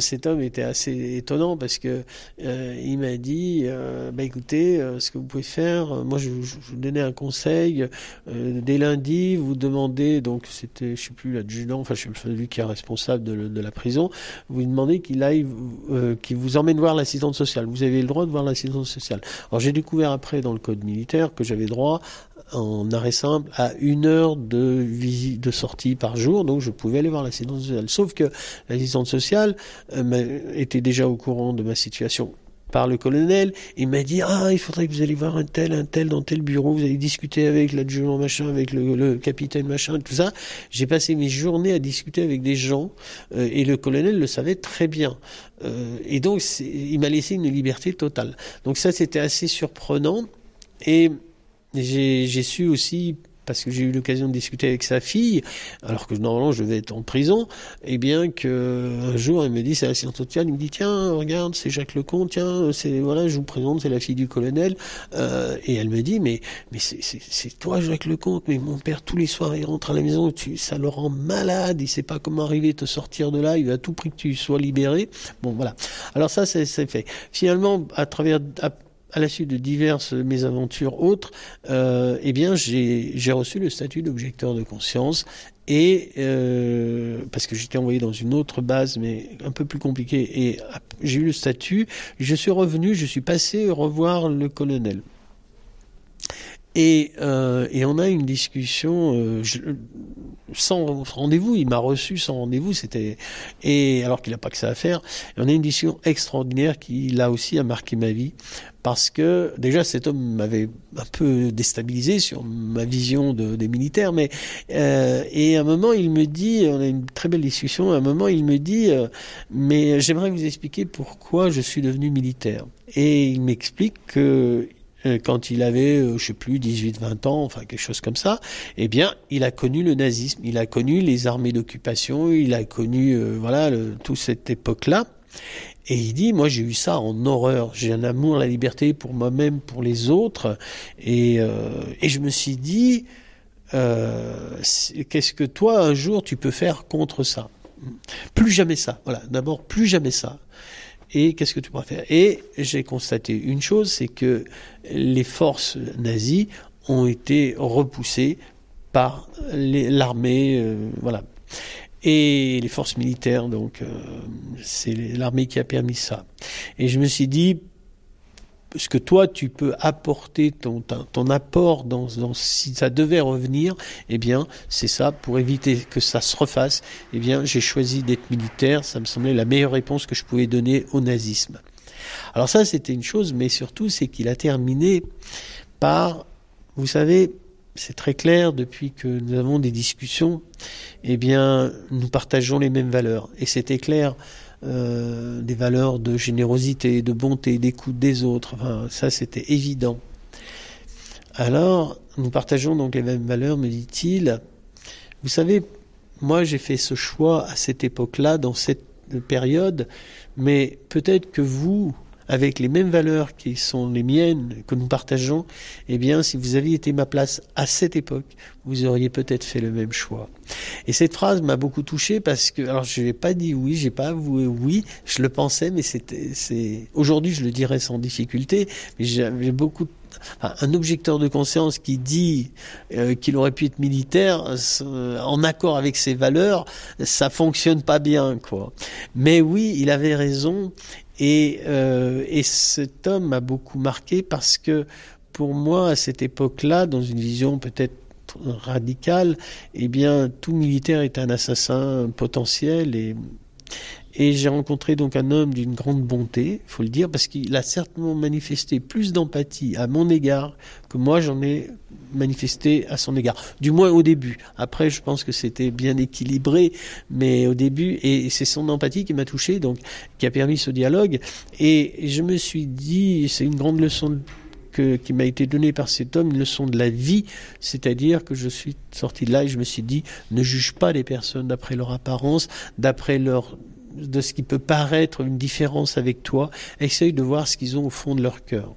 Cet homme était assez étonnant parce que euh, il m'a dit euh, bah écoutez euh, ce que vous pouvez faire euh, moi je, je, vous donnais un conseil euh, dès lundi vous demandez donc c'était je sais plus l'adjudant enfin je suis celui qui est responsable de, de la prison vous demandez qu'il aille qu'il vous emmène voir l'assistante sociale. Vous avez le droit de voir l'assistante sociale. Alors j'ai découvert après dans le code militaire que j'avais droit en arrêt simple à une heure de visite de sortie par jour donc je pouvais aller voir l'assistante sociale sauf que l'assistante sociale euh, était déjà au courant de ma situation par le colonel, il m'a dit ah il faudrait que vous allez voir un tel un tel dans tel bureau, vous allez discuter avec l'adjudant machin, avec le, capitaine machin, tout ça. J'ai passé mes journées à discuter avec des gens euh, et le colonel le savait très bien. Euh, et donc il m'a laissé une liberté totale. Donc ça c'était assez surprenant et j'ai su aussi parce que j'ai eu l'occasion de discuter avec sa fille, alors que normalement je vais être en prison, et eh bien que un jour elle me dit c'est la science sociale, il me dit tiens regarde c'est Jacques Lecomte, tiens voilà je vous présente c'est la fille du colonel, euh, et elle me dit mais mais c'est toi Jacques Lecomte, mais mon père tous les soirs il rentre à la maison, tu, ça le rend malade, il sait pas comment arriver te sortir de là, il veut à tout prix que tu sois libéré. Bon voilà. Alors ça c'est fait. Finalement à travers à, à la suite de diverses mésaventures autres, euh, eh bien, j'ai reçu le statut d'objecteur de conscience et euh, parce que j'étais envoyé dans une autre base, mais un peu plus compliquée, et j'ai eu le statut. Je suis revenu, je suis passé revoir le colonel. Et, euh, et on a une discussion sans rendez-vous. Il m'a reçu sans rendez-vous. C'était et alors qu'il n'a pas que ça à faire. On a une discussion extraordinaire qui là aussi a marqué ma vie parce que déjà cet homme m'avait un peu déstabilisé sur ma vision de, des militaires. Mais euh, et à un moment il me dit, on a une très belle discussion. À un moment il me dit, euh, mais j'aimerais vous expliquer pourquoi je suis devenu militaire. Et il m'explique que quand il avait, euh, je sais plus, 18, 20 ans, enfin quelque chose comme ça, eh bien, il a connu le nazisme, il a connu les armées d'occupation, il a connu, euh, voilà, le, toute cette époque-là. Et il dit, moi j'ai eu ça en horreur, j'ai un amour la liberté pour moi-même, pour les autres, et, euh, je me suis dit, euh, qu'est-ce que toi un jour tu peux faire contre ça? Plus jamais ça, voilà, d'abord plus jamais ça et qu'est-ce que tu pourras faire? Et j'ai constaté une chose, c'est que les forces nazies ont été repoussées par l'armée, euh, voilà. Et les forces militaires, donc euh, c'est l'armée qui a permis ça. Et je me suis dit, ce que toi tu peux apporter ton, ton, apport dans, dans, si ça devait revenir, eh bien c'est ça pour éviter que ça se refasse. Eh bien j'ai choisi d'être militaire, ça me semblait la meilleure réponse que je pouvais donner au nazisme. Alors ça c'était une chose, mais surtout c'est qu'il a terminé par, vous savez, c'est très clair depuis que nous avons des discussions, eh bien nous partageons les mêmes valeurs et c'était clair euh, des valeurs de générosité, de bonté, d'écoute des autres. Enfin, ça, c'était évident. Alors, nous partageons donc les mêmes valeurs, me dit-il. Vous savez, moi, j'ai fait ce choix à cette époque-là, dans cette période, mais peut-être que vous, avec les mêmes valeurs qui sont les miennes, que nous partageons, eh bien, si vous aviez été ma place à cette époque, vous auriez peut-être fait le même choix. Et cette phrase m'a beaucoup touché parce que, alors je n'ai pas dit oui, j'ai pas avoué oui, je le pensais, mais c'était, c'est, aujourd'hui je le dirais sans difficulté, mais j'avais beaucoup un objecteur de conscience qui dit euh, qu'il aurait pu être militaire en accord avec ses valeurs, ça fonctionne pas bien quoi. Mais oui, il avait raison et, euh, et cet homme m'a beaucoup marqué parce que pour moi, à cette époque-là, dans une vision peut-être radicale, eh bien, tout militaire est un assassin potentiel et et j'ai rencontré donc un homme d'une grande bonté, faut le dire, parce qu'il a certainement manifesté plus d'empathie à mon égard que moi j'en ai manifesté à son égard. Du moins au début. Après, je pense que c'était bien équilibré, mais au début, et c'est son empathie qui m'a touché, donc qui a permis ce dialogue. Et je me suis dit, c'est une grande leçon que, qui m'a été donnée par cet homme, une leçon de la vie, c'est-à-dire que je suis sorti de là et je me suis dit, ne juge pas les personnes d'après leur apparence, d'après leur de ce qui peut paraître une différence avec toi, essaye de voir ce qu'ils ont au fond de leur cœur.